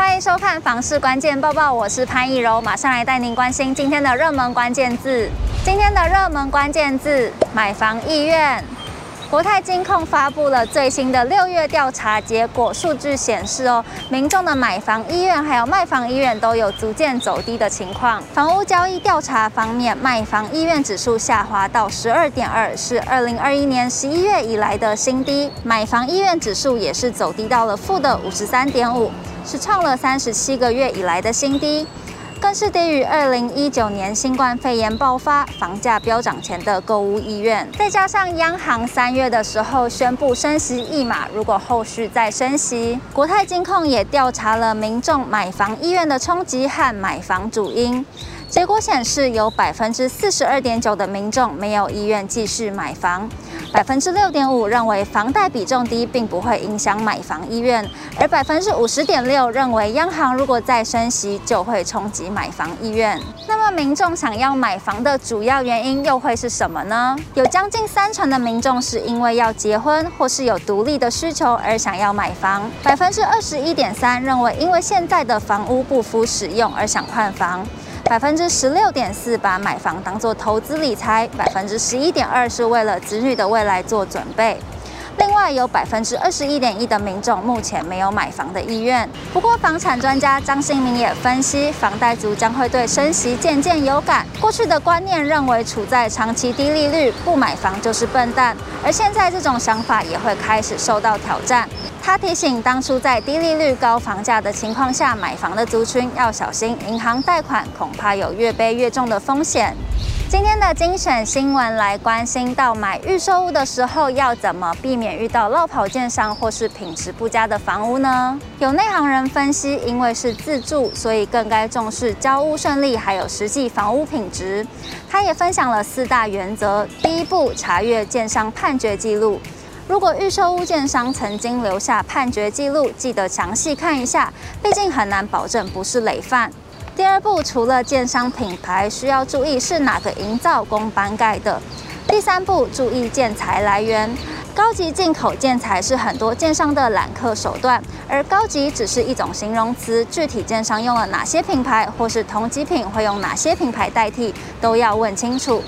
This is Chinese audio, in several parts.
欢迎收看房市关键报报，我是潘奕柔，马上来带您关心今天的热门关键字。今天的热门关键字：买房意愿。国泰金控发布了最新的六月调查结果，数据显示哦，民众的买房意愿还有卖房意愿都有逐渐走低的情况。房屋交易调查方面，卖房意愿指数下滑到十二点二，是二零二一年十一月以来的新低；买房意愿指数也是走低到了负的五十三点五，是创了三十七个月以来的新低。更是低于二零一九年新冠肺炎爆发、房价飙涨前的购物意愿，再加上央行三月的时候宣布升息一码，如果后续再升息，国泰金控也调查了民众买房意愿的冲击和买房主因。结果显示，有百分之四十二点九的民众没有意愿继续买房，百分之六点五认为房贷比重低并不会影响买房意愿，而百分之五十点六认为央行如果再升息就会冲击买房意愿。那么，民众想要买房的主要原因又会是什么呢？有将近三成的民众是因为要结婚或是有独立的需求而想要买房，百分之二十一点三认为因为现在的房屋不敷使用而想换房。百分之十六点四把买房当做投资理财，百分之十一点二是为了子女的未来做准备。另外有百分之二十一点一的民众目前没有买房的意愿。不过，房产专家张新民也分析，房贷族将会对升息渐渐有感。过去的观念认为，处在长期低利率不买房就是笨蛋，而现在这种想法也会开始受到挑战。他提醒，当初在低利率、高房价的情况下买房的族群要小心，银行贷款恐怕有越背越重的风险。今天的精选新闻来关心到买预售屋的时候要怎么避免遇到落跑建商或是品质不佳的房屋呢？有内行人分析，因为是自住，所以更该重视交屋顺利，还有实际房屋品质。他也分享了四大原则：第一步，查阅建商判决记录。如果预售屋建商曾经留下判决记录，记得详细看一下，毕竟很难保证不是累犯。第二步，除了建商品牌，需要注意是哪个营造工班盖的。第三步，注意建材来源，高级进口建材是很多建商的揽客手段，而高级只是一种形容词，具体建商用了哪些品牌，或是同级品会用哪些品牌代替，都要问清楚。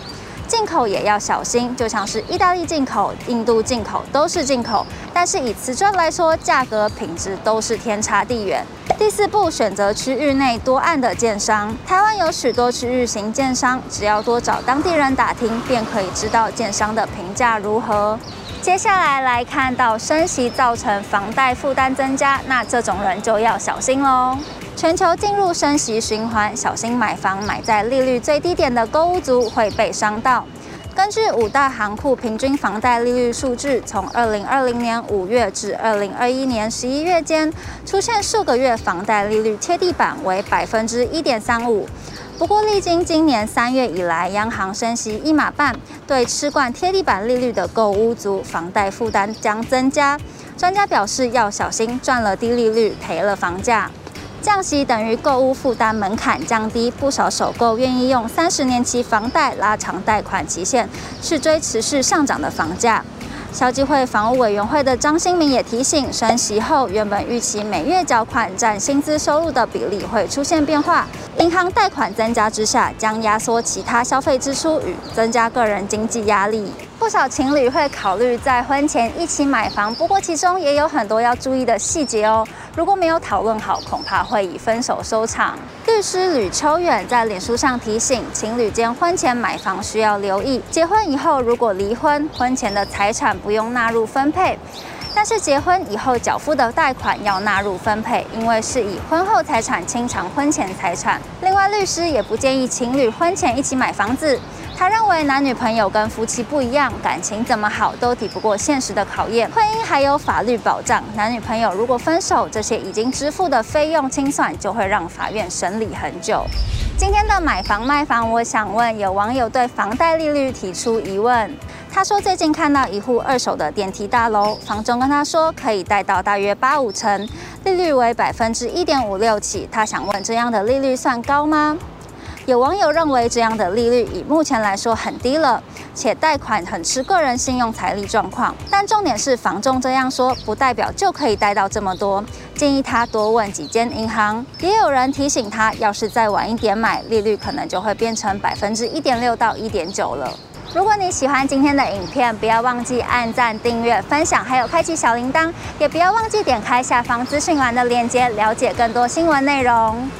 进口也要小心，就像是意大利进口、印度进口都是进口，但是以瓷砖来说，价格品质都是天差地远。第四步，选择区域内多案的建商。台湾有许多区域型建商，只要多找当地人打听，便可以知道建商的评价如何。接下来来看到升息造成房贷负担增加，那这种人就要小心喽。全球进入升息循环，小心买房买在利率最低点的购物族会被伤到。根据五大行库平均房贷利率数据，从二零二零年五月至二零二一年十一月间，出现数个月房贷利率贴地板为百分之一点三五。不过，历经今年三月以来，央行升息一码半，对吃惯贴地板利率的购屋族，房贷负担将增加。专家表示要小心赚了低利率，赔了房价。降息等于购物负担门槛降低，不少首购愿意用三十年期房贷拉长贷款期限，去追持续上涨的房价。消基会房屋委员会的张新民也提醒，升息后原本预期每月缴款占薪资收入的比例会出现变化，银行贷款增加之下，将压缩其他消费支出与增加个人经济压力。不少情侣会考虑在婚前一起买房，不过其中也有很多要注意的细节哦。如果没有讨论好，恐怕会以分手收场。律师吕秋远在脸书上提醒，情侣间婚前买房需要留意，结婚以后如果离婚，婚前的财产不用纳入分配，但是结婚以后缴付的贷款要纳入分配，因为是以婚后财产清偿婚前财产。另外，律师也不建议情侣婚前一起买房子。他认为男女朋友跟夫妻不一样，感情怎么好都抵不过现实的考验。婚姻还有法律保障，男女朋友如果分手，这些已经支付的费用清算就会让法院审理很久。今天的买房卖房，我想问有网友对房贷利率提出疑问。他说最近看到一户二手的电梯大楼，房东跟他说可以贷到大约八五成，利率为百分之一点五六起。他想问这样的利率算高吗？有网友认为，这样的利率以目前来说很低了，且贷款很吃个人信用财力状况。但重点是，房仲这样说，不代表就可以贷到这么多，建议他多问几间银行。也有人提醒他，要是再晚一点买，利率可能就会变成百分之一点六到一点九了。如果你喜欢今天的影片，不要忘记按赞、订阅、分享，还有开启小铃铛，也不要忘记点开下方资讯栏的链接，了解更多新闻内容。